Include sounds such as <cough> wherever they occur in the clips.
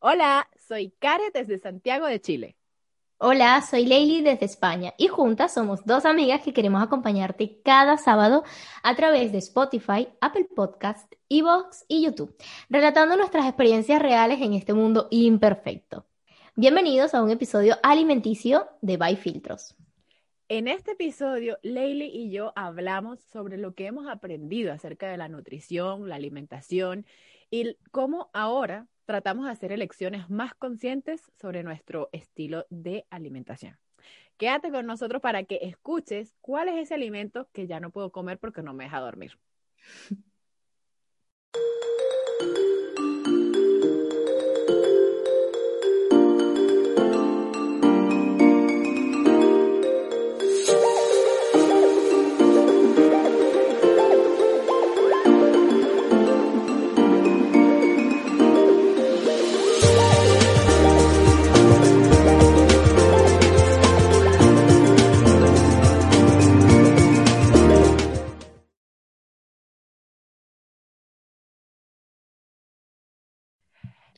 Hola, soy Karen desde Santiago de Chile. Hola, soy Leili desde España y juntas somos dos amigas que queremos acompañarte cada sábado a través de Spotify, Apple Podcast, Evox y YouTube, relatando nuestras experiencias reales en este mundo imperfecto. Bienvenidos a un episodio alimenticio de By Filtros. En este episodio, Leili y yo hablamos sobre lo que hemos aprendido acerca de la nutrición, la alimentación y cómo ahora tratamos de hacer elecciones más conscientes sobre nuestro estilo de alimentación. Quédate con nosotros para que escuches cuál es ese alimento que ya no puedo comer porque no me deja dormir.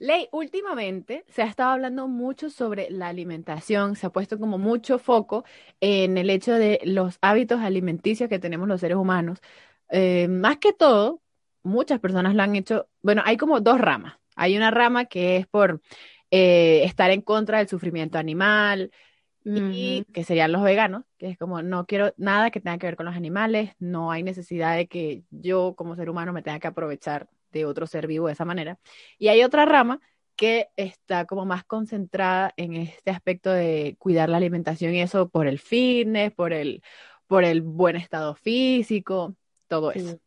Ley, últimamente se ha estado hablando mucho sobre la alimentación, se ha puesto como mucho foco en el hecho de los hábitos alimenticios que tenemos los seres humanos. Eh, más que todo, muchas personas lo han hecho, bueno, hay como dos ramas. Hay una rama que es por eh, estar en contra del sufrimiento animal, y que serían los veganos, que es como no quiero nada que tenga que ver con los animales, no hay necesidad de que yo como ser humano me tenga que aprovechar de otro ser vivo de esa manera. Y hay otra rama que está como más concentrada en este aspecto de cuidar la alimentación y eso por el fitness, por el, por el buen estado físico, todo eso.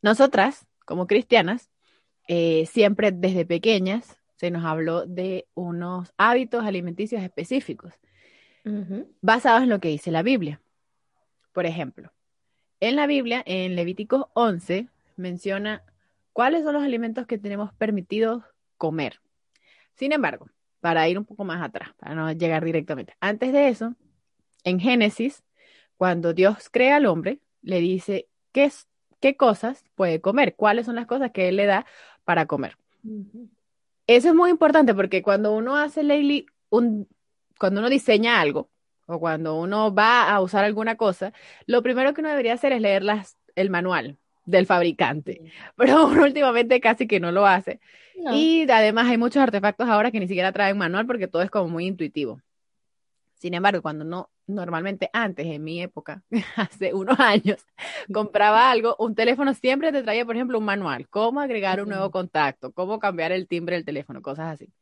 Nosotras, como cristianas, eh, siempre desde pequeñas se nos habló de unos hábitos alimenticios específicos basados en lo que dice la Biblia. Por ejemplo, en la Biblia, en Levíticos 11, menciona cuáles son los alimentos que tenemos permitidos comer. Sin embargo, para ir un poco más atrás, para no llegar directamente, antes de eso, en Génesis, cuando Dios crea al hombre, le dice qué, qué cosas puede comer, cuáles son las cosas que Él le da para comer. Eso es muy importante porque cuando uno hace, Leili, un, cuando uno diseña algo o cuando uno va a usar alguna cosa, lo primero que uno debería hacer es leer las, el manual, del fabricante, pero <laughs> últimamente casi que no lo hace. Y además hay muchos artefactos ahora que ni siquiera traen manual porque todo es como muy intuitivo. Sin embargo, cuando no, normalmente antes, en mi época, <laughs> hace unos años, compraba algo, un teléfono siempre te traía, por ejemplo, un manual, cómo agregar un nuevo contacto, cómo cambiar el timbre del teléfono, cosas así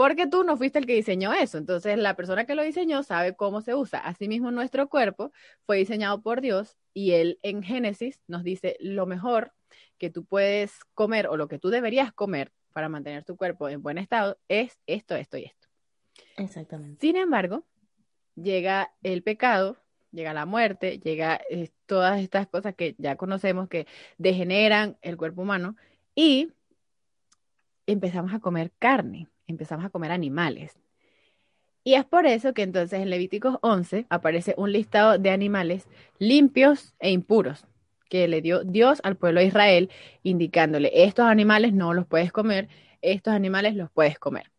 porque tú no fuiste el que diseñó eso. Entonces, la persona que lo diseñó sabe cómo se usa. Asimismo, nuestro cuerpo fue diseñado por Dios y Él en Génesis nos dice lo mejor que tú puedes comer o lo que tú deberías comer para mantener tu cuerpo en buen estado es esto, esto y esto. Exactamente. Sin embargo, llega el pecado, llega la muerte, llega eh, todas estas cosas que ya conocemos que degeneran el cuerpo humano y empezamos a comer carne empezamos a comer animales. Y es por eso que entonces en Levíticos 11 aparece un listado de animales limpios e impuros que le dio Dios al pueblo de Israel, indicándole, estos animales no los puedes comer, estos animales los puedes comer.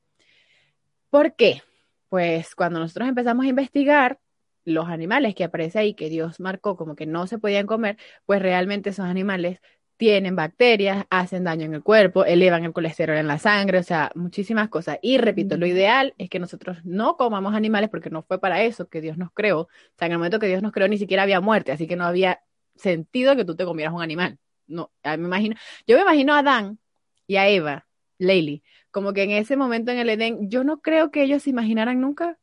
¿Por qué? Pues cuando nosotros empezamos a investigar los animales que aparece ahí, que Dios marcó como que no se podían comer, pues realmente esos animales tienen bacterias, hacen daño en el cuerpo, elevan el colesterol en la sangre, o sea, muchísimas cosas. Y repito, lo ideal es que nosotros no comamos animales porque no fue para eso que Dios nos creó. O sea, en el momento que Dios nos creó ni siquiera había muerte, así que no había sentido que tú te comieras un animal. No, me imagino, yo me imagino a Adán y a Eva, Leili, como que en ese momento en el Edén, yo no creo que ellos se imaginaran nunca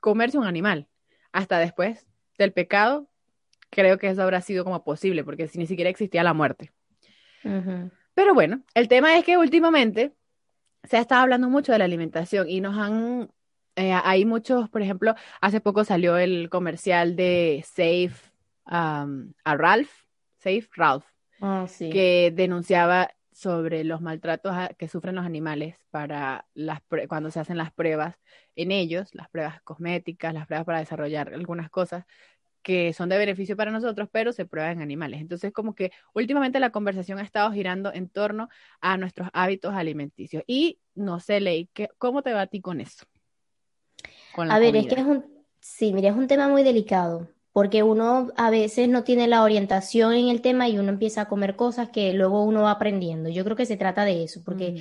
comerse un animal. Hasta después del pecado, creo que eso habrá sido como posible, porque si ni siquiera existía la muerte. Pero bueno, el tema es que últimamente se ha estado hablando mucho de la alimentación y nos han, eh, hay muchos, por ejemplo, hace poco salió el comercial de Safe um, a Ralph, Safe Ralph, ah, que denunciaba sobre los maltratos que sufren los animales para las cuando se hacen las pruebas en ellos, las pruebas cosméticas, las pruebas para desarrollar algunas cosas, que son de beneficio para nosotros, pero se prueban en animales. Entonces, como que últimamente la conversación ha estado girando en torno a nuestros hábitos alimenticios. Y no sé, Ley, ¿cómo te va a ti con eso? a ver, es que es un, sí, mira, es un tema muy delicado, porque uno a veces no tiene la orientación en el tema y uno empieza a comer cosas que luego uno va aprendiendo. Yo creo que se trata de eso, porque... Mm.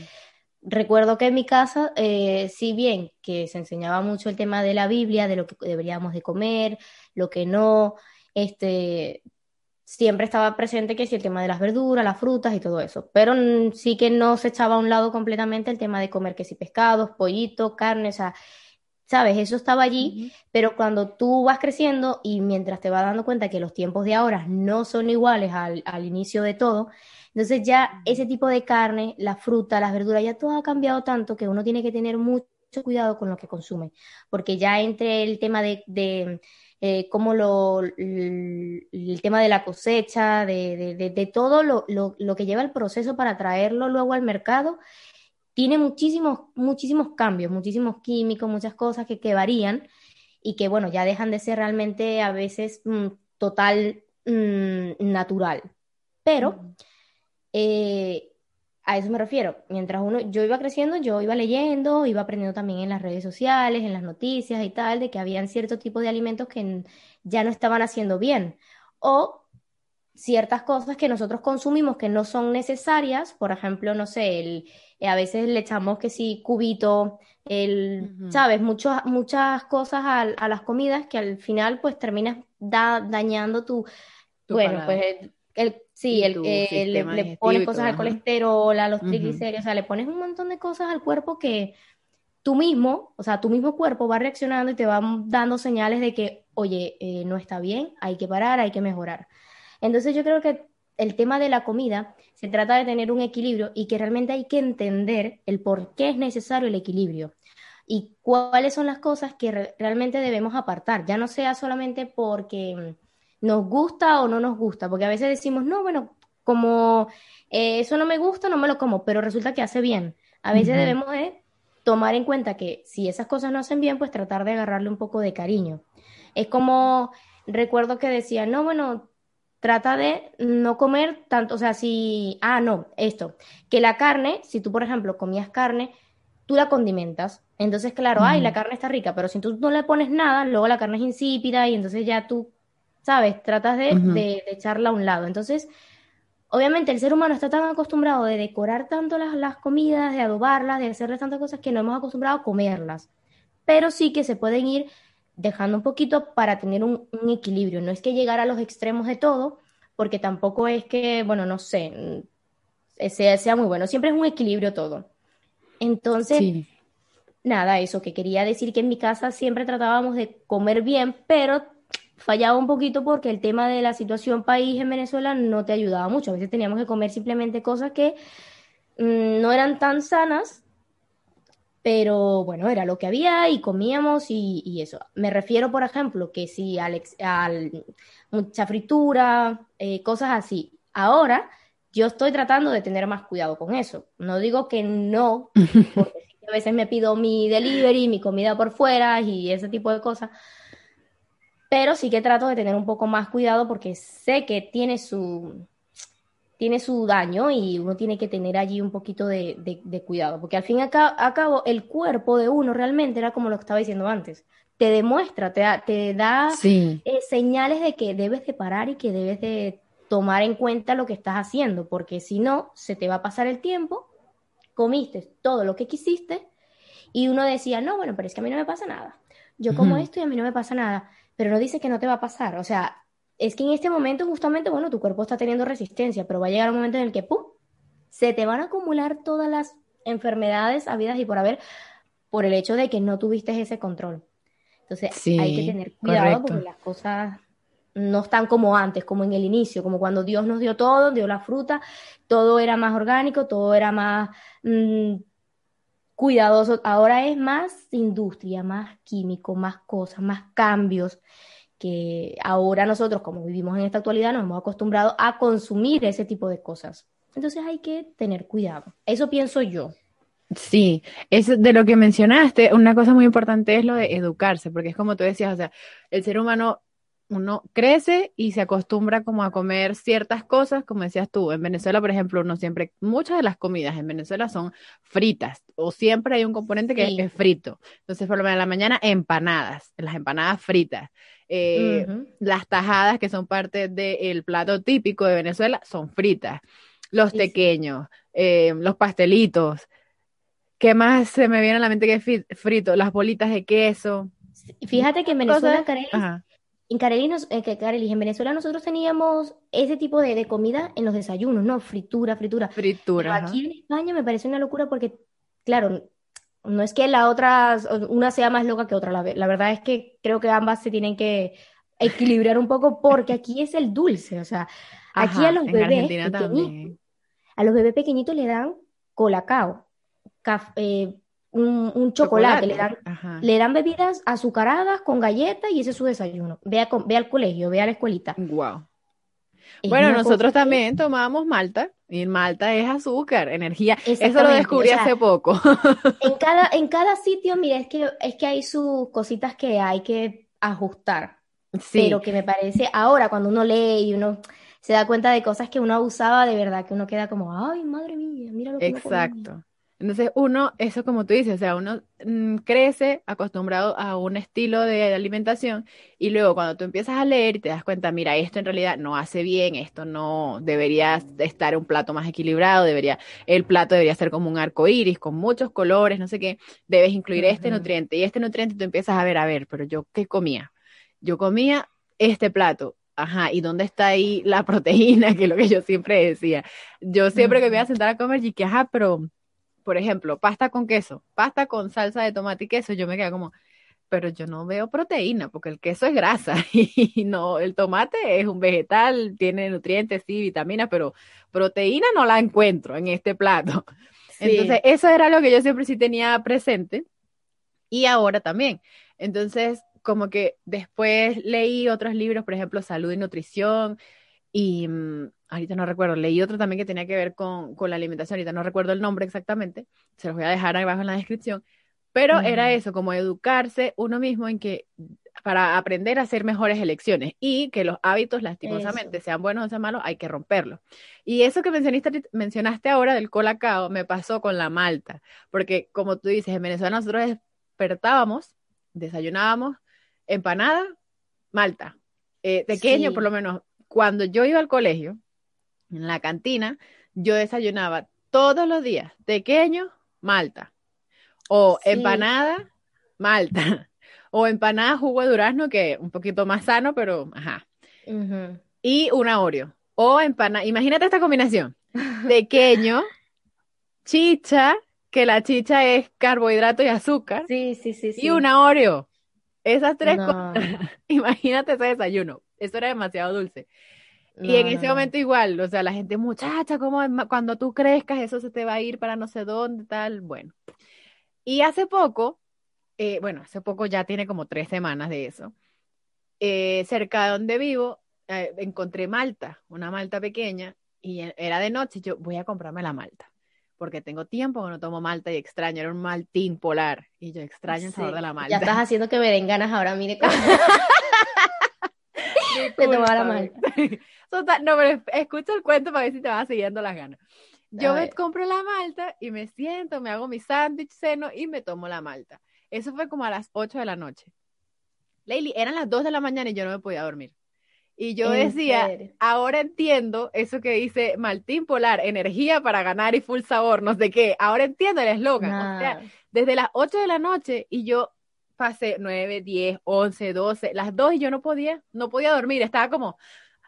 Recuerdo que en mi casa, eh, si bien que se enseñaba mucho el tema de la Biblia, de lo que deberíamos de comer, lo que no, este, siempre estaba presente que sí el tema de las verduras, las frutas y todo eso, pero sí que no se echaba a un lado completamente el tema de comer que si pescados, pollito, carne, o sea, sabes, eso estaba allí, pero cuando tú vas creciendo y mientras te vas dando cuenta que los tiempos de ahora no son iguales al, al inicio de todo, entonces ya ese tipo de carne, la fruta, las verduras, ya todo ha cambiado tanto que uno tiene que tener mucho cuidado con lo que consume, porque ya entre el tema de, de eh, cómo lo, el, tema de la cosecha, de, de, todo lo, lo, lo, que lleva el proceso para traerlo luego al mercado, tiene muchísimos, muchísimos cambios, muchísimos químicos, muchas cosas que, que varían y que, bueno, ya dejan de ser realmente a veces mm, total mm, natural. Pero eh, a eso me refiero. Mientras uno, yo iba creciendo, yo iba leyendo, iba aprendiendo también en las redes sociales, en las noticias y tal, de que habían cierto tipo de alimentos que ya no estaban haciendo bien. O ciertas cosas que nosotros consumimos que no son necesarias, por ejemplo, no sé, el, eh, a veces le echamos que sí, cubito, el, ¿sabes? Muchos, muchas cosas a, a, las comidas que al final pues terminas dañando tu, bueno, pues el, sí, el, eh, le, le pones cosas al colesterol, a los triglicéridos, o sea, le pones un montón de cosas al cuerpo que tú mismo, o sea, tu mismo cuerpo va reaccionando y te va dando señales de que, oye, eh, no está bien, hay que parar, hay que mejorar. Entonces yo creo que el tema de la comida se trata de tener un equilibrio y que realmente hay que entender el por qué es necesario el equilibrio y cuáles son las cosas que realmente debemos apartar, ya no sea solamente porque nos gusta o no nos gusta, porque a veces decimos, no, bueno, como eh, eso no me gusta, no me lo como, pero resulta que hace bien. A veces debemos de tomar en cuenta que si esas cosas no hacen bien, pues tratar de agarrarle un poco de cariño. Es como, recuerdo que decía, no, bueno, trata de no comer tanto, o sea, si, ah, no, esto, que la carne, si tú, por ejemplo, comías carne, tú la condimentas. Entonces, claro, ay, la carne está rica, pero si tú no le pones nada, luego la carne es insípida y entonces ya tú ¿sabes? Tratas de, echarla a un lado. Entonces, obviamente el ser humano está tan acostumbrado de decorar tanto las, comidas, de adobarlas, de hacerles tantas cosas que no hemos acostumbrado a comerlas. Pero sí que se pueden ir dejando un poquito para tener un, equilibrio. No es que llegar a los extremos de todo, porque tampoco es que, bueno, no sé, mm, sea, sea muy bueno. Siempre es un equilibrio todo. Entonces, nada, eso que quería decir que en mi casa siempre tratábamos de comer bien, pero fallaba un poquito porque el tema de la situación país en Venezuela no te ayudaba mucho. A veces teníamos que comer simplemente cosas que mm, no eran tan sanas, pero bueno, era lo que había y comíamos y, eso. Me refiero, por ejemplo, que si Alex, al, mucha fritura, eh, cosas así. Ahora yo estoy tratando de tener más cuidado con eso. No digo que no, <laughs> porque a veces me pido mi delivery, mi comida por fuera y ese tipo de cosas pero sí que trato de tener un poco más cuidado porque sé que tiene su, tiene su daño y uno tiene que tener allí un poquito de, cuidado, porque al fin y al cabo el cuerpo de uno realmente era como lo que estaba diciendo antes, te demuestra, te da, te da eh, señales de que debes de parar y que debes de tomar en cuenta lo que estás haciendo, porque si no, se te va a pasar el tiempo, comiste todo lo que quisiste y uno decía, no, bueno, pero es que a mí no me pasa nada. Yo como esto y a mí no me pasa nada pero no dice que no te va a pasar. O sea, es que en este momento justamente, bueno, tu cuerpo está teniendo resistencia, pero va a llegar un momento en el que, ¡pum!, se te van a acumular todas las enfermedades habidas y por haber, por el hecho de que no tuviste ese control. Entonces hay que tener cuidado porque las cosas no están como antes, como en el inicio, como cuando Dios nos dio todo, dio la fruta, todo era más orgánico, todo era más mm, cuidadoso. Ahora es más industria, más químico, más cosas, más cambios que ahora nosotros, como vivimos en esta actualidad, nos hemos acostumbrado a consumir ese tipo de cosas. Entonces hay que tener cuidado. Eso pienso yo. Sí, es de lo que mencionaste, una cosa muy importante es lo de educarse, porque es como tú decías, o sea, el ser humano uno crece y se acostumbra como a comer ciertas cosas, como decías tú, en Venezuela, por ejemplo, uno siempre, muchas de las comidas en Venezuela son fritas, o siempre hay un componente que es frito. Entonces, por lo menos en la mañana, empanadas, las empanadas fritas. Eh, las tajadas, que son parte del plato típico de Venezuela, son fritas. Los pequeños, eh, los pastelitos. ¿Qué más se me viene a la mente que es frito? Las bolitas de queso. Fíjate que en Venezuela, en Carelis, eh, en Venezuela nosotros teníamos ese tipo de, comida en los desayunos, ¿no? Fritura, fritura. Fritura. Pero aquí en España me parece una locura porque, claro, no es que la otra, una sea más loca que otra. La, la verdad es que creo que ambas se tienen que equilibrar un poco porque aquí es el dulce. O sea, aquí a los bebés pequeñitos, a los bebés pequeñitos le dan colacao, café, un, chocolate, Le, dan, le dan bebidas azucaradas con galletas y ese es su desayuno. Ve, al colegio, ve a la escuelita. Wow. bueno, nosotros también tomábamos malta y malta es azúcar, energía. Eso lo descubrí hace poco. <laughs> en cada, en cada sitio, mira, es que, es que hay sus cositas que hay que ajustar. Sí. Pero que me parece, ahora cuando uno lee y uno se da cuenta de cosas que uno abusaba, de verdad que uno queda como, ay, madre mía, mira lo que Exacto. Entonces uno, eso como tú dices, o sea, uno mm, crece acostumbrado a un estilo de alimentación y luego cuando tú empiezas a leer y te das cuenta, mira, esto en realidad no hace bien, esto no debería estar un plato más equilibrado, debería, el plato debería ser como un arco iris con muchos colores, no sé qué, debes incluir este nutriente y este nutriente tú empiezas a ver, a ver, pero yo qué comía? Yo comía este plato, Ajá, ¿y dónde está ahí la <laughs> proteína? Que es lo que yo siempre decía. Yo siempre que me iba a sentar a comer, y que, ajá, pero por ejemplo, pasta con queso, pasta con salsa de tomate y queso, yo me quedo como, pero yo no veo proteína, porque el queso es grasa <laughs> y no, el tomate es un vegetal, tiene nutrientes, sí, vitaminas, pero proteína no la encuentro en este plato. <laughs> Entonces, eso era lo que yo siempre sí tenía presente y ahora también. Entonces, como que después leí otros libros, por ejemplo, Salud y Nutrición, y mm, ahorita no recuerdo, leí otro también que tenía que ver con, con, la alimentación, ahorita no recuerdo el nombre exactamente, se los voy a dejar abajo en la descripción, pero era eso, como educarse uno mismo en que para aprender a hacer mejores elecciones y que los hábitos lastimosamente, sean buenos o sean malos, hay que romperlos. Y eso que mencionaste, mencionaste ahora del colacao me pasó con la malta, porque como tú dices, en Venezuela nosotros despertábamos, desayunábamos, empanada, malta. Eh, pequeño, por lo menos, cuando yo iba al colegio, en la cantina, yo desayunaba todos los días, pequeño, malta, o empanada, malta, <laughs> o empanada jugo de durazno, que un poquito más sano, pero ajá. Y una Oreo, o empanada, imagínate esta combinación, pequeño, chicha, que la chicha es carbohidrato y azúcar, sí, sí, sí, y una Oreo. Esas tres cosas, <laughs> imagínate ese desayuno, eso era demasiado dulce. Y en ese momento igual, o sea, la gente, muchacha, como cuando tú crezcas eso se te va a ir para no sé dónde, tal, bueno. Y hace poco, eh, bueno, hace poco ya tiene como tres semanas de eso, eh, cerca de donde vivo, eh, encontré malta, una malta pequeña, y e, era de noche, yo voy a comprarme la malta porque tengo tiempo que no tomo malta y extraño, era un maltín polar y yo extraño el sabor de la malta. Ya estás haciendo que me den ganas ahora, mire. <laughs> de tomar la malta. <laughs> no, pero escucha el cuento para ver si te vas siguiendo las ganas. Yo me compro la malta y me siento, me hago mi sándwich seno y me tomo la malta. Eso fue como a las 8 de la noche. Leili, eran las 2 de la mañana y yo no me podía dormir. Y yo decía, ahora entiendo eso que dice Martín Polar, energía para ganar y full sabor, no sé qué. Ahora entiendo el eslogan. O sea, desde las 8 de la noche y yo pasé 9, 10, 11, 12, las 2 y yo no podía, no podía dormir, estaba como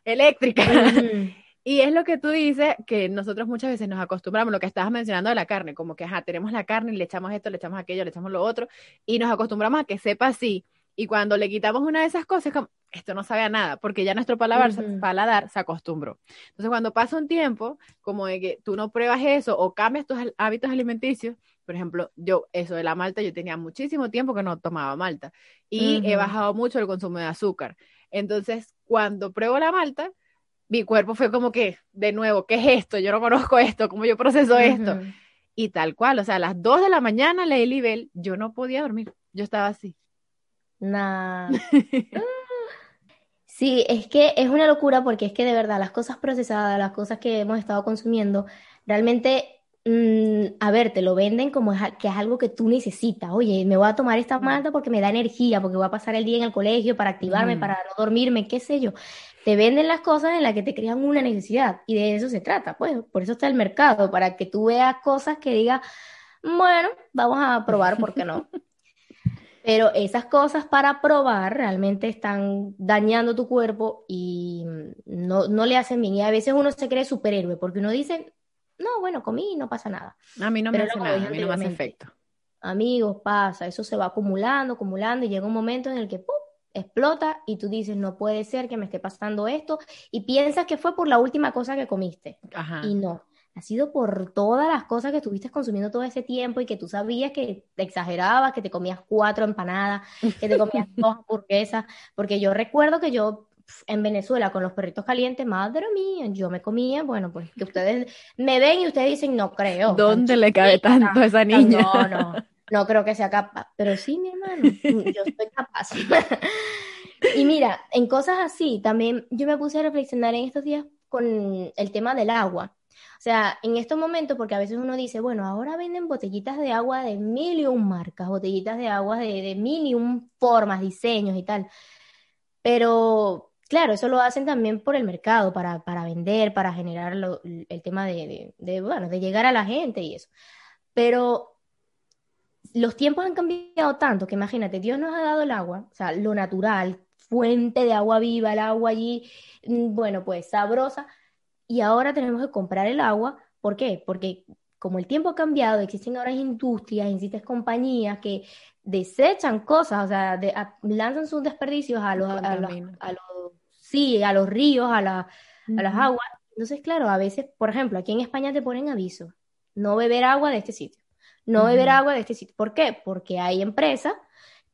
eléctrica. <laughs> y es lo que tú dices, que nosotros muchas veces nos acostumbramos, lo que estabas mencionando de la carne, como que, ajá, tenemos la carne y le echamos esto, le echamos aquello, le echamos lo otro, y nos acostumbramos a que sepa así. Y cuando le quitamos una de esas cosas, como, esto no sabe a nada, porque ya nuestro paladar, paladar se acostumbró. Entonces, cuando pasa un tiempo, como de que tú no pruebas eso o cambias tus hábitos alimenticios, por ejemplo, yo, eso de la malta, yo tenía muchísimo tiempo que no tomaba malta y he bajado mucho el consumo de azúcar. Entonces, cuando pruebo la malta, mi cuerpo fue como que, de nuevo, ¿qué es esto? Yo no conozco esto, ¿cómo yo proceso esto? Y tal cual, o sea, a las 2 de la mañana leí nivel, yo no podía dormir, yo estaba así. Nah. <laughs> Sí, es que es una locura porque es que de verdad las cosas procesadas, las cosas que hemos estado consumiendo, realmente, mm, a ver, te lo venden como es que es algo que tú necesitas. Oye, me voy a tomar esta malta porque me da energía, porque voy a pasar el día en el colegio para activarme, Ujú. para no dormirme, qué sé yo. Te venden las cosas en las que te crean una necesidad y de eso se trata, pues. Por eso está el mercado, para que tú veas cosas que digas, bueno, vamos a probar, ¿por qué no? <laughs> Pero esas cosas para probar realmente están dañando tu cuerpo y no, no le hacen bien. Y a veces uno se cree superhéroe porque uno dice, no, bueno, comí y no pasa nada. A mí no me hace nada, a mí no me hace efecto. amigos, pasa, eso se va acumulando, acumulando y llega un momento en el que ¡pum! explota y tú dices, no puede ser que me esté pasando esto y piensas que fue por la última cosa que comiste. Ajá. Y no, ha sido por todas las cosas que estuviste consumiendo todo ese tiempo y que tú sabías que te exagerabas, que te comías cuatro empanadas, que te comías <laughs> dos hamburguesas, porque yo recuerdo que yo en Venezuela con los perritos calientes, madre mía, yo me comía, bueno, pues que ustedes me ven y ustedes dicen, no creo, ¿Dónde le cabe tanto a esa niña? no, no, no creo que sea capaz, pero sí, mi hermano, yo soy capaz. Y mira, en cosas así, también yo me puse a reflexionar en estos días con el tema del agua. O sea, en estos momentos, porque a veces uno dice, bueno, ahora venden botellitas de agua de mil y un marcas, botellitas de agua de, de mil y un formas, diseños y tal. Pero claro, eso lo hacen también por el mercado, para, para vender, para generar lo- el tema de, de, de, bueno, de llegar a la gente y eso. Pero los tiempos han cambiado tanto que imagínate, Dios nos ha dado el agua, o sea, lo natural, fuente de agua viva, el agua allí, mm, bueno, pues sabrosa, y ahora tenemos que comprar el agua. ¿Por qué? Porque como el tiempo ha cambiado, existen ahora industrias, existen compañías que desechan cosas, o sea, de- a- lanzan sus desperdicios a los, a los, Contaminan. a los- sí, a los ríos, a la, a las aguas. Entonces, claro, a veces, por ejemplo, aquí en España te ponen aviso, no beber agua de este sitio, no beber Ujú. agua de este sitio. ¿Por qué? Porque hay empresas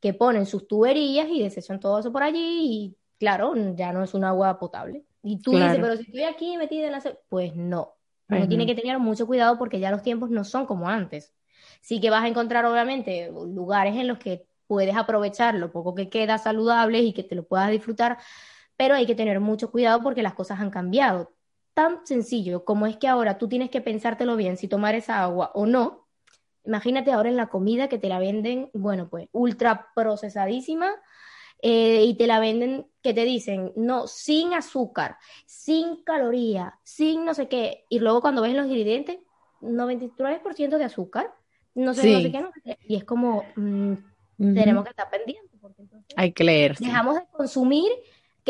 que ponen sus tuberías y desechan todo eso por allí y, claro, ya no es un agua potable. Y tú dices, Claro. pero si estoy aquí metida en la... ce-". Pues no, uno tiene no. que tener mucho cuidado porque ya los tiempos no son como antes. Sí que vas a encontrar, obviamente, lugares en los que puedes aprovechar lo poco que queda saludable y que te lo puedas disfrutar, pero hay que tener mucho cuidado porque las cosas han cambiado. Tan sencillo como es que ahora tú tienes que pensártelo bien si tomar esa agua o no. Imagínate ahora en la comida que te la venden, bueno, pues ultra procesadísima eh, y te la venden que te dicen, no, sin azúcar, sin caloría, sin no sé qué. Y luego cuando ves los ingredientes, 93% de azúcar, no sé, no sé Sí, qué, no sé qué. Y es como, mm, tenemos que estar pendientes porque entonces Hay que leer, sí. dejamos de consumir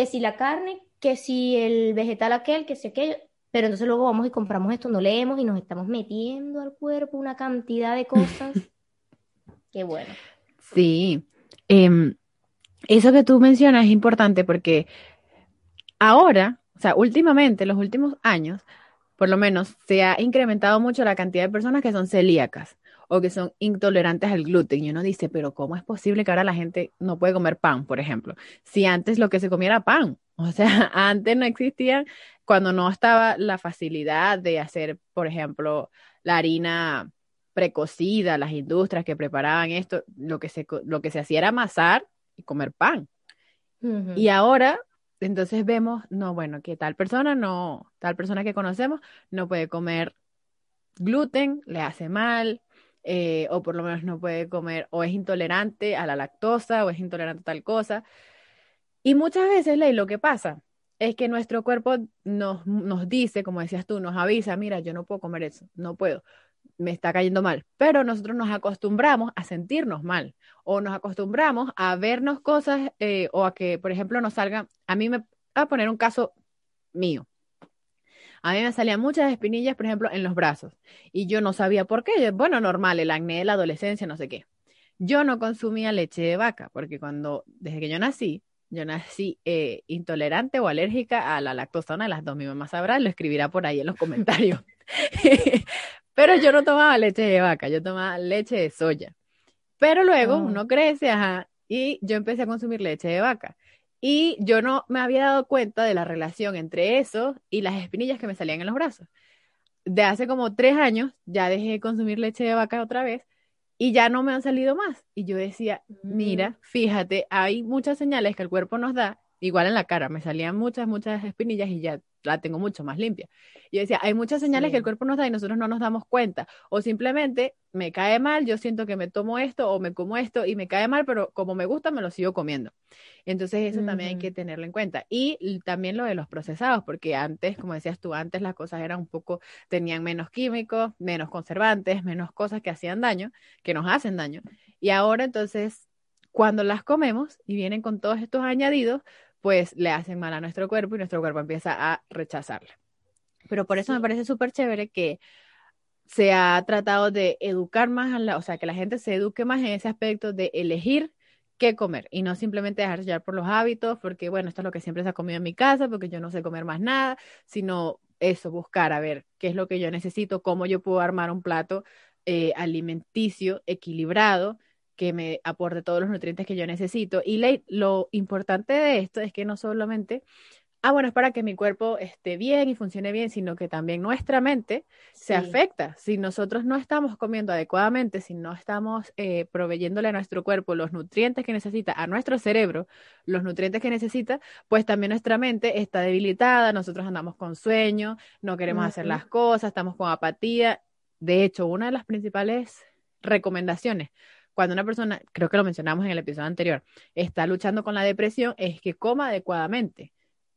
que si la carne, que si el vegetal aquel, que si aquello, pero entonces luego vamos y compramos esto, no leemos y nos estamos metiendo al cuerpo una cantidad de cosas <laughs> que bueno. Sí. Em, eso que tú mencionas es importante porque ahora, o sea, últimamente, los últimos años, por lo menos, se ha incrementado mucho la cantidad de personas que son celíacas o que son intolerantes al gluten. Y uno dice, pero ¿cómo es posible que ahora la gente no puede comer pan, por ejemplo? Si antes lo que se comía era pan. O sea, <laughs> antes no existía, cuando no estaba la facilidad de hacer, por ejemplo, la harina precocida, las industrias que preparaban esto, lo que se, lo que se hacía era amasar y comer pan. Y ahora, entonces vemos, no, bueno, que tal persona no, tal persona que conocemos no puede comer gluten, le hace mal, eh, o por lo menos no puede comer, o es intolerante a la lactosa, o es intolerante a tal cosa. Y muchas veces, Ley, lo que pasa es que nuestro cuerpo nos, nos dice, como decías tú, nos avisa, mira, yo no puedo comer eso, no puedo, me está cayendo mal. Pero nosotros nos acostumbramos a sentirnos mal o nos acostumbramos a vernos cosas eh, o a que, por ejemplo, nos salgan, a mí me, a poner un caso mío. A mí me salían muchas espinillas, por ejemplo, en los brazos y yo no sabía por qué. Yo, Bueno, normal, el acné de la adolescencia, no sé qué. Yo no consumía leche de vaca porque cuando, desde que yo nací, yo nací eh, intolerante o alérgica a la lactosa, una de las dos. Mi mamá sabrá, lo escribirá por ahí en los comentarios. <laughs> Pero yo no tomaba leche de vaca, yo tomaba leche de soya. Pero luego Ah. uno crece, ajá, y yo empecé a consumir leche de vaca. Y yo no me había dado cuenta de la relación entre eso y las espinillas que me salían en los brazos. De hace como tres años ya dejé de consumir leche de vaca otra vez y ya no me han salido más. Y yo decía, Mm. mira, fíjate, hay muchas señales que el cuerpo nos da igual en la cara, me salían muchas, muchas espinillas y ya la tengo mucho más limpia. Y yo decía, hay muchas señales que el cuerpo nos da y nosotros no nos damos cuenta. O simplemente me cae mal, yo siento que me tomo esto o me como esto y me cae mal, pero como me gusta, me lo sigo comiendo. Entonces eso también hay que tenerlo en cuenta. Y también lo de los procesados, porque antes, como decías tú, antes las cosas eran un poco, tenían menos químicos, menos conservantes, menos cosas que hacían daño, que nos hacen daño. Y ahora entonces, cuando las comemos y vienen con todos estos añadidos, pues le hacen mal a nuestro cuerpo y nuestro cuerpo empieza a rechazarla. Pero por eso me parece súper chévere que se ha tratado de educar más, a la, o sea, que la gente se eduque más en ese aspecto de elegir qué comer y no simplemente dejarse llevar por los hábitos, porque bueno, esto es lo que siempre se ha comido en mi casa, porque yo no sé comer más nada, sino eso, buscar a ver qué es lo que yo necesito, cómo yo puedo armar un plato eh, alimenticio equilibrado que me aporte todos los nutrientes que yo necesito. Y lo importante de esto es que no solamente, ah, bueno, es para que mi cuerpo esté bien y funcione bien, sino que también nuestra mente se afecta. Si nosotros no estamos comiendo adecuadamente, si no estamos eh, proveyéndole a nuestro cuerpo los nutrientes que necesita, a nuestro cerebro los nutrientes que necesita, pues también nuestra mente está debilitada, nosotros andamos con sueño, no queremos hacer las cosas, estamos con apatía. De hecho, una de las principales recomendaciones cuando una persona, creo que lo mencionamos en el episodio anterior, está luchando con la depresión, es que coma adecuadamente.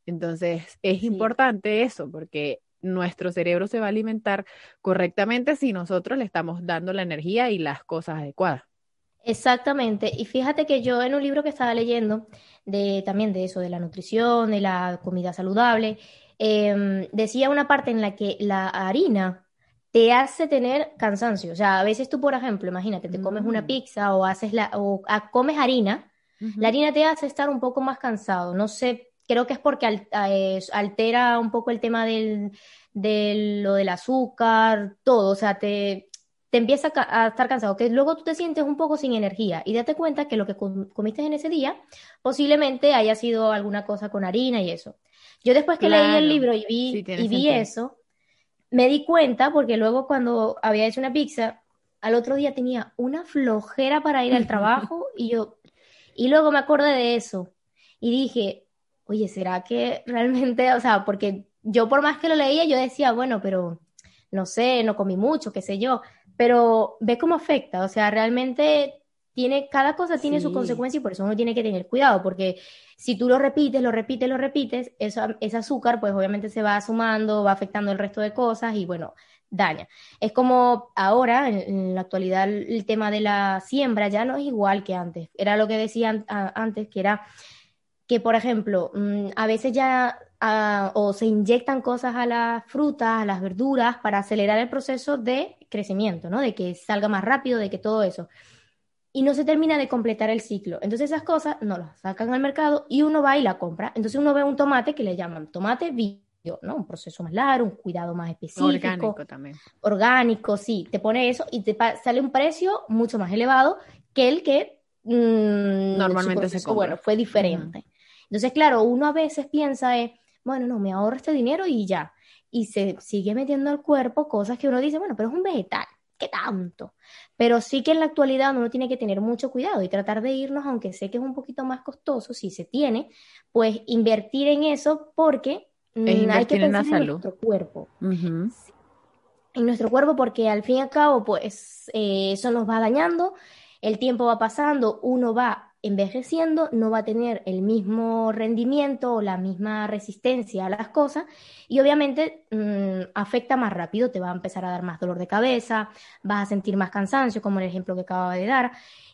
Entonces, es importante eso, porque nuestro cerebro se va a alimentar correctamente si nosotros le estamos dando la energía y las cosas adecuadas. Exactamente. Y fíjate que yo en un libro que estaba leyendo, de también de eso, de la nutrición, de la comida saludable, em, decía una parte en la que la harina te hace tener cansancio. O sea, a veces tú, por ejemplo, imagínate, te comes una mm. pizza o haces la, o ah, comes harina, la harina te hace estar un poco más cansado. No sé, creo que es porque altera un poco el tema del, lo del azúcar, todo. O sea, te, te empieza a, estar cansado, que luego tú te sientes un poco sin energía y date cuenta que lo que comiste en ese día posiblemente haya sido alguna cosa con harina y eso. Yo después que leí el libro y vi, y vi eso, me di cuenta porque luego cuando había hecho una pizza, al otro día tenía una flojera para ir al trabajo <laughs> y yo, y luego me acordé de eso y dije, oye, ¿será que realmente, o sea, porque yo por más que lo leía, yo decía, bueno, pero no sé, no comí mucho, qué sé yo, pero ve cómo afecta, o sea, realmente tiene, cada cosa tiene su consecuencia y por eso uno tiene que tener cuidado, porque si tú lo repites, lo repites, lo repites, eso, ese azúcar pues obviamente se va sumando, va afectando el resto de cosas y bueno, daña. Es como ahora, en, la actualidad, el tema de la siembra ya no es igual que antes. Era lo que decían antes, que era que, por ejemplo, mm, a veces ya o se inyectan cosas a las frutas, a las verduras, para acelerar el proceso de crecimiento, ¿no? De que salga más rápido, de que todo eso y no se termina de completar el ciclo. Entonces esas cosas no las sacan al mercado y uno va y la compra. Entonces uno ve un tomate que le llaman tomate bio, ¿no? Un proceso más largo, un cuidado más específico. Orgánico también. Orgánico, sí. Te pone eso y te sale un precio mucho más elevado que el que mm, normalmente se compra. Bueno, fue diferente. Entonces, claro, uno a veces piensa, eh, bueno, no, me ahorro este dinero y ya. Y se sigue metiendo al cuerpo cosas que uno dice, bueno, pero es un vegetal ¿qué tanto? Pero sí que en la actualidad uno tiene que tener mucho cuidado y tratar de irnos, aunque sé que es un poquito más costoso, si se tiene, pues invertir en eso porque mm, hay que pensar en, nuestro cuerpo. En nuestro cuerpo porque al fin y al cabo, pues eh, eso nos va dañando, el tiempo va pasando, uno va envejeciendo no va a tener el mismo rendimiento o la misma resistencia a las cosas y obviamente mm, afecta más rápido, te va a empezar a dar más dolor de cabeza, vas a sentir más cansancio, como el ejemplo que acababa de dar,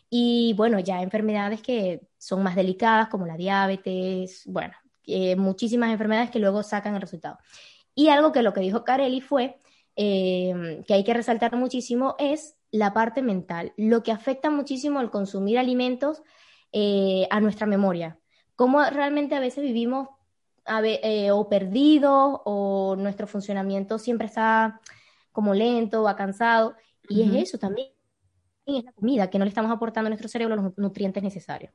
y bueno, ya enfermedades que son más delicadas como la diabetes, bueno, eh, muchísimas enfermedades que luego sacan el resultado. Y algo que lo que dijo Carelli fue eh, que hay que resaltar muchísimo es la parte mental, lo que afecta muchísimo el consumir alimentos eh, a nuestra memoria. Cómo realmente a veces vivimos eh, o perdidos o nuestro funcionamiento siempre está como lento o cansado. Y es eso también, es la comida, que no le estamos aportando a nuestro cerebro los nutrientes necesarios.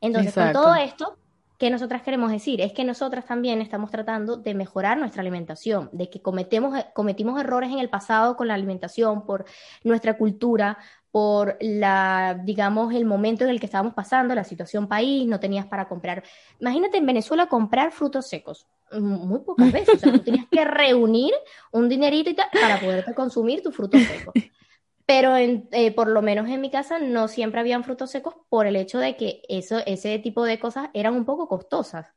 Entonces, con todo esto, ¿qué nosotras queremos decir? Es que nosotras también estamos tratando de mejorar nuestra alimentación, de que cometemos, cometimos errores en el pasado con la alimentación por nuestra cultura, por la, digamos, el momento en el que estábamos pasando, la situación país, no tenías para comprar. Imagínate en Venezuela comprar frutos secos, muy pocas veces, o sea, tú tenías que reunir un dinerito para poderte consumir tus frutos secos. Pero eh, por lo menos en mi casa no siempre habían frutos secos por el hecho de que eso, ese tipo de cosas eran un poco costosas.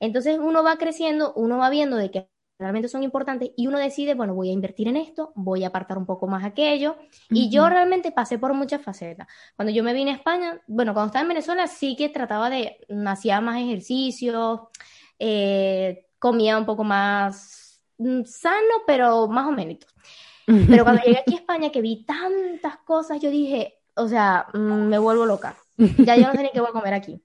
Entonces uno va creciendo, uno va viendo de que realmente son importantes y uno decide, bueno, voy a invertir en esto, voy a apartar un poco más aquello. Y yo realmente pasé por muchas facetas. Cuando yo me vine a España, bueno, cuando estaba en Venezuela sí que trataba de, hacía más ejercicios, eh, comía un poco más mm, sano, pero más o menos. Pero cuando llegué aquí a España, que vi tantas cosas, yo dije, o sea, mm, me vuelvo loca. Ya yo no sé ni qué voy a comer aquí.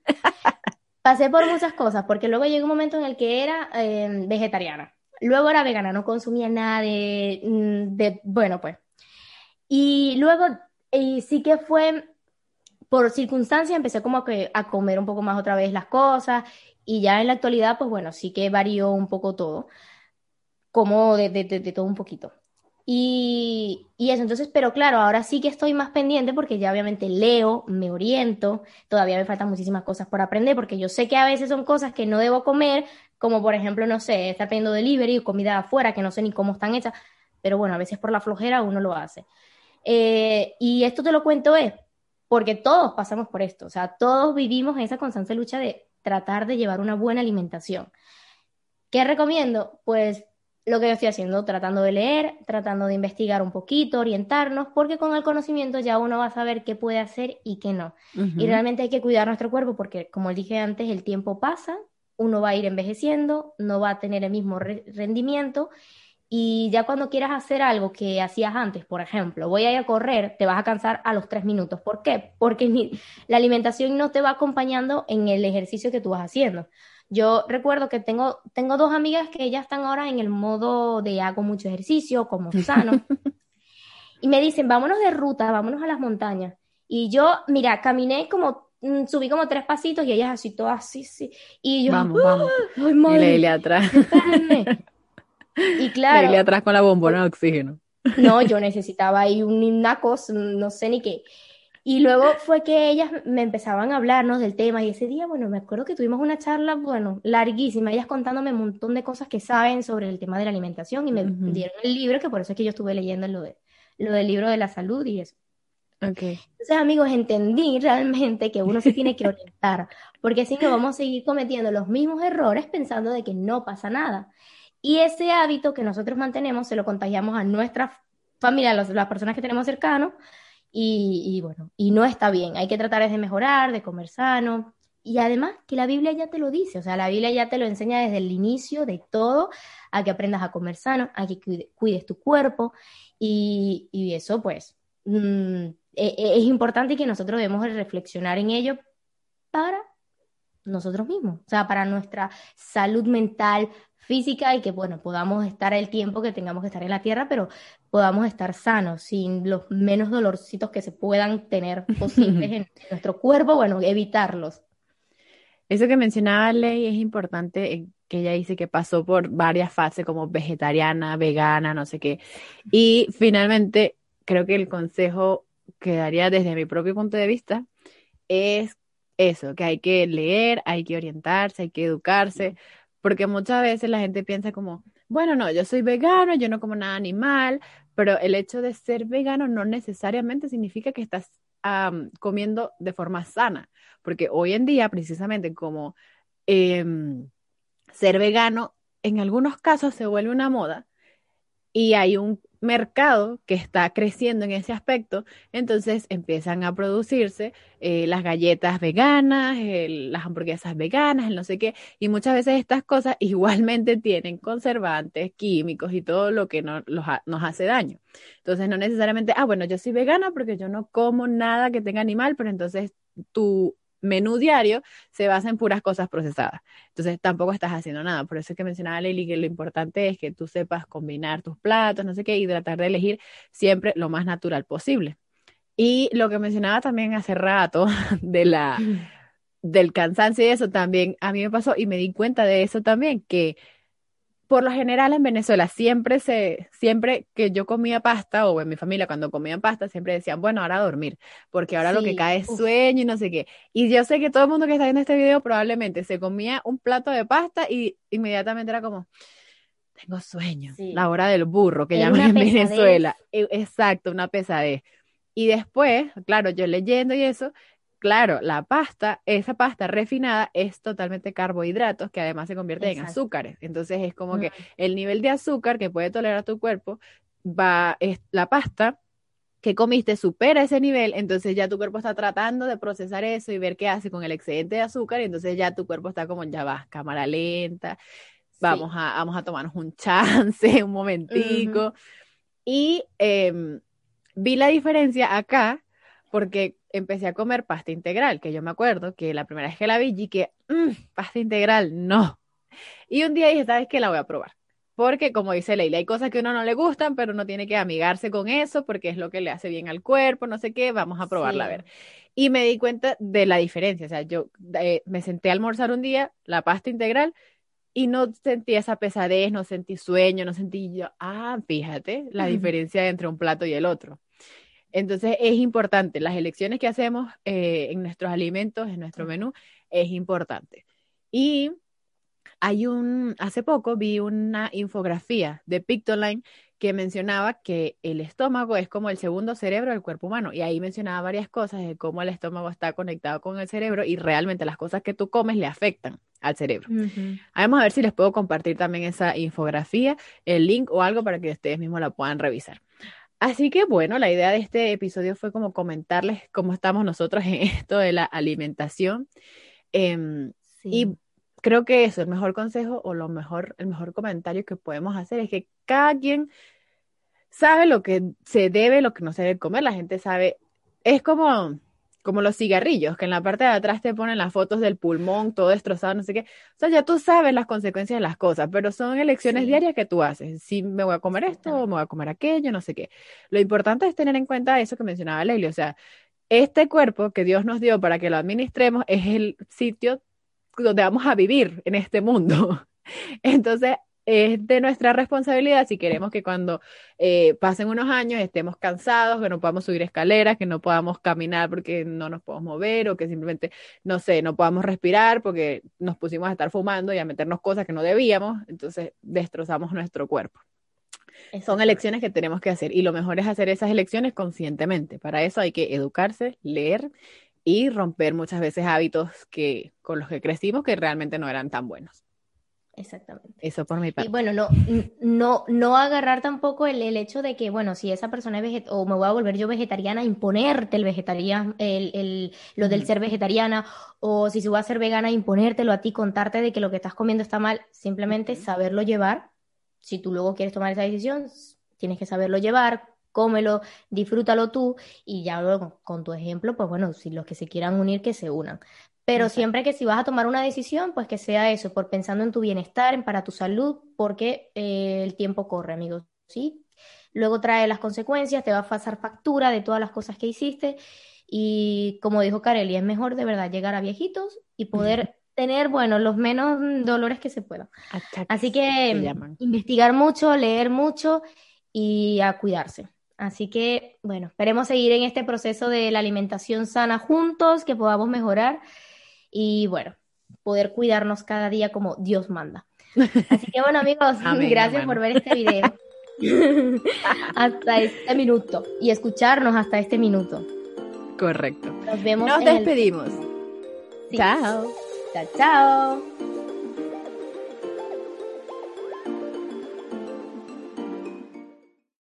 Pasé por muchas cosas, porque luego llegó un momento en el que era eh, vegetariana. Luego era vegana, no consumía nada mm, de, bueno, pues. Y luego y sí que fue por circunstancias, empecé como que a comer un poco más otra vez las cosas y ya en la actualidad, pues bueno, sí que varió un poco todo, como de, de todo un poquito. Y, y, eso, entonces, pero claro, ahora sí que estoy más pendiente porque ya obviamente leo, me oriento, todavía me faltan muchísimas cosas por aprender porque yo sé que a veces son cosas que no debo comer, como por ejemplo, no sé, estar pidiendo delivery o comida afuera que no sé ni cómo están hechas, pero bueno, a veces por la flojera uno lo hace. Eh, y esto te lo cuento es porque todos pasamos por esto, o sea, todos vivimos esa constante lucha de tratar de llevar una buena alimentación. ¿Qué recomiendo? Pues lo que yo estoy haciendo, tratando de leer, tratando de investigar un poquito, orientarnos, porque con el conocimiento ya uno va a saber qué puede hacer y qué no. Y realmente hay que cuidar nuestro cuerpo porque, como dije antes, el tiempo pasa, uno va a ir envejeciendo, no va a tener el mismo rendimiento. Y ya cuando quieras hacer algo que hacías antes, por ejemplo, voy a ir a correr, te vas a cansar a los tres minutos. ¿Por qué? Porque la alimentación no te va acompañando en el ejercicio que tú vas haciendo. Yo recuerdo que tengo, tengo dos amigas que ya están ahora en el modo de hago mucho ejercicio, como sano. <laughs> y me dicen, vámonos de ruta, vámonos a las montañas. Y yo, mira, caminé como, subí como tres pasitos y ellas así, todas así, sí. Y yo, vamos, vamos. Ay, y atrás. y <laughs> claro. le atrás con la bombona de oxígeno. No, yo necesitaba ahí una cosa, no sé ni qué. Y luego fue que ellas me empezaban a hablarnos del tema y ese día, bueno, me acuerdo que tuvimos una charla, bueno, larguísima, ellas contándome un montón de cosas que saben sobre el tema de la alimentación y me dieron el libro, que por eso es que yo estuve leyendo lo, de, lo del libro de la salud y eso. Okay. Entonces, amigos, entendí realmente que uno se tiene que orientar, porque si no vamos a seguir cometiendo los mismos errores pensando de que no pasa nada. Y ese hábito que nosotros mantenemos se lo contagiamos a nuestra familia, a las personas que tenemos cercanos, y, bueno, y no está bien, hay que tratar de mejorar, de comer sano. Y además que la Biblia ya te lo dice, o sea, la Biblia ya te lo enseña desde el inicio de todo, a que aprendas a comer sano, a que cuides tu cuerpo y, eso pues mm, e, e, es importante que nosotros debemos reflexionar en ello para nosotros mismos, o sea, para nuestra salud mental, física y que, bueno, podamos estar el tiempo que tengamos que estar en la tierra, pero podamos estar sanos, sin los menos dolorcitos que se puedan tener <laughs> posibles en nuestro cuerpo, bueno, evitarlos. Eso que mencionaba Ley es importante, eh, que ella dice que pasó por varias fases como vegetariana, vegana, no sé qué. Y finalmente, creo que el consejo que daría desde mi propio punto de vista es eso, que hay que leer, hay que orientarse, hay que educarse, porque muchas veces la gente piensa como, bueno, no, yo soy vegano, yo no como nada animal, pero el hecho de ser vegano no necesariamente significa que estás comiendo de forma sana, porque hoy en día, precisamente como em, ser vegano, en algunos casos se vuelve una moda y hay un mercado que está creciendo en ese aspecto, entonces empiezan a producirse eh, las galletas veganas, las hamburguesas veganas, el no sé qué, y muchas veces estas cosas <laughs> igualmente tienen conservantes, químicos y todo lo que no, nos hace daño. Entonces no necesariamente, ah, bueno, yo soy vegana porque yo no como nada que tenga animal, pero entonces tu menú diario se basa en puras cosas procesadas. Entonces tampoco estás haciendo nada. Por eso es que mencionaba Lely que lo importante es que tú sepas combinar tus platos, no sé qué, y tratar de elegir siempre lo más natural posible. Y lo que mencionaba también hace rato <laughs> de la del cansancio y eso también a mí me pasó y me di cuenta de eso también que por lo general en Venezuela siempre se, siempre que yo comía pasta o en mi familia cuando comían pasta siempre decían, bueno, ahora a dormir, porque ahora lo que cae es uf, sueño y no sé qué. Y yo sé que todo el mundo que está viendo este video probablemente se comía un plato de pasta y inmediatamente era como, tengo sueño, sí. la hora del burro que llaman en pesadez. Venezuela. E- Exacto, una pesadez. Y después, claro, yo leyendo y eso, claro, la pasta, esa pasta refinada es totalmente carbohidratos que además se convierten en azúcares. Entonces es como Mm, que el nivel de azúcar que puede tolerar tu cuerpo va, es la pasta que comiste supera ese nivel, entonces ya tu cuerpo está tratando de procesar eso y ver qué hace con el excedente de azúcar, y entonces ya tu cuerpo está como, ya va, cámara lenta, vamos sí. a, vamos a tomarnos un chance, <laughs> un momentico. Y em, vi la diferencia acá porque empecé a comer pasta integral, que yo me acuerdo que la primera vez que la vi, dije, "Mm, pasta integral, no. Y un día dije, ¿sabes qué? La voy a probar. Porque, como dice Leila, hay cosas que a uno no le gustan, pero uno tiene que amigarse con eso porque es lo que le hace bien al cuerpo, no sé qué, vamos a probarla a Sí. ver. Y me di cuenta de la diferencia. O sea, yo eh, me senté a almorzar un día la pasta integral y no sentí esa pesadez, no sentí sueño, no sentí yo, ah, fíjate la diferencia entre un plato y el otro. Entonces es importante, las elecciones que hacemos eh, en nuestros alimentos, en nuestro menú, es importante. Y hay un, hace poco vi una infografía de Pictoline que mencionaba que el estómago es como el segundo cerebro del cuerpo humano y ahí mencionaba varias cosas de cómo el estómago está conectado con el cerebro y realmente las cosas que tú comes le afectan al cerebro. Ujú. Vamos a ver si les puedo compartir también esa infografía, el link o algo para que ustedes mismos la puedan revisar. Así que bueno, la idea de este episodio fue como comentarles cómo estamos nosotros en <laughs> esto de la alimentación. Em, y creo que eso, el mejor consejo o lo mejor, el mejor comentario que podemos hacer es que cada quien sabe lo que se debe, lo que no se debe comer. La gente sabe, es como, como los cigarrillos, que en la parte de atrás te ponen las fotos del pulmón todo destrozado, no sé qué. O sea, ya tú sabes las consecuencias de las cosas, pero son elecciones Sí. diarias que tú haces. Si me voy a comer esto o me voy a comer aquello, no sé qué. Lo importante es tener en cuenta eso que mencionaba Leili, o sea, este cuerpo que Dios nos dio para que lo administremos es el sitio donde vamos a vivir en este mundo. <laughs> Entonces, es de nuestra responsabilidad si queremos que cuando eh, pasen unos años estemos cansados, que no podamos subir escaleras, que no podamos caminar porque no nos podemos mover o que simplemente, no sé, no podamos respirar porque nos pusimos a estar fumando y a meternos cosas que no debíamos, entonces destrozamos nuestro cuerpo. Son elecciones que tenemos que hacer y lo mejor es hacer esas elecciones conscientemente. Para eso hay que educarse, leer y romper muchas veces hábitos que con los que crecimos que realmente no eran tan buenos. Exactamente. Eso por mi Y parte. bueno, no, no, no agarrar tampoco el, el hecho de que, bueno, si esa persona es vegetariana, o me voy a volver yo vegetariana, imponerte el vegetariano, el, el- lo del ser vegetariana, o si se va a ser vegana, imponértelo a ti, contarte de que lo que estás comiendo está mal, simplemente saberlo llevar. Si tú luego quieres tomar esa decisión, tienes que saberlo llevar, cómelo, disfrútalo tú, y ya luego con tu ejemplo, pues bueno, si los que se quieran unir, que se unan. Pero Exacto. siempre que si vas a tomar una decisión, pues que sea eso, por pensando en tu bienestar, en para tu salud, porque eh, el tiempo corre, amigos, ¿sí? Luego trae las consecuencias, te va a pasar factura de todas las cosas que hiciste y como dijo Kareli, es mejor de verdad llegar a viejitos y poder tener, bueno, los menos dolores que se puedan. Así que mm, investigar mucho, leer mucho y a cuidarse. Así que, bueno, esperemos seguir en este proceso de la alimentación sana juntos, que podamos mejorar y, bueno, poder cuidarnos cada día como Dios manda. Así que, bueno, amigos, <laughs> Amén, <laughs> gracias hermano. por ver este video <laughs> hasta este minuto y escucharnos hasta este minuto. Correcto. Nos vemos Nos en el... despedimos. Sí. Chao. Chao, chao.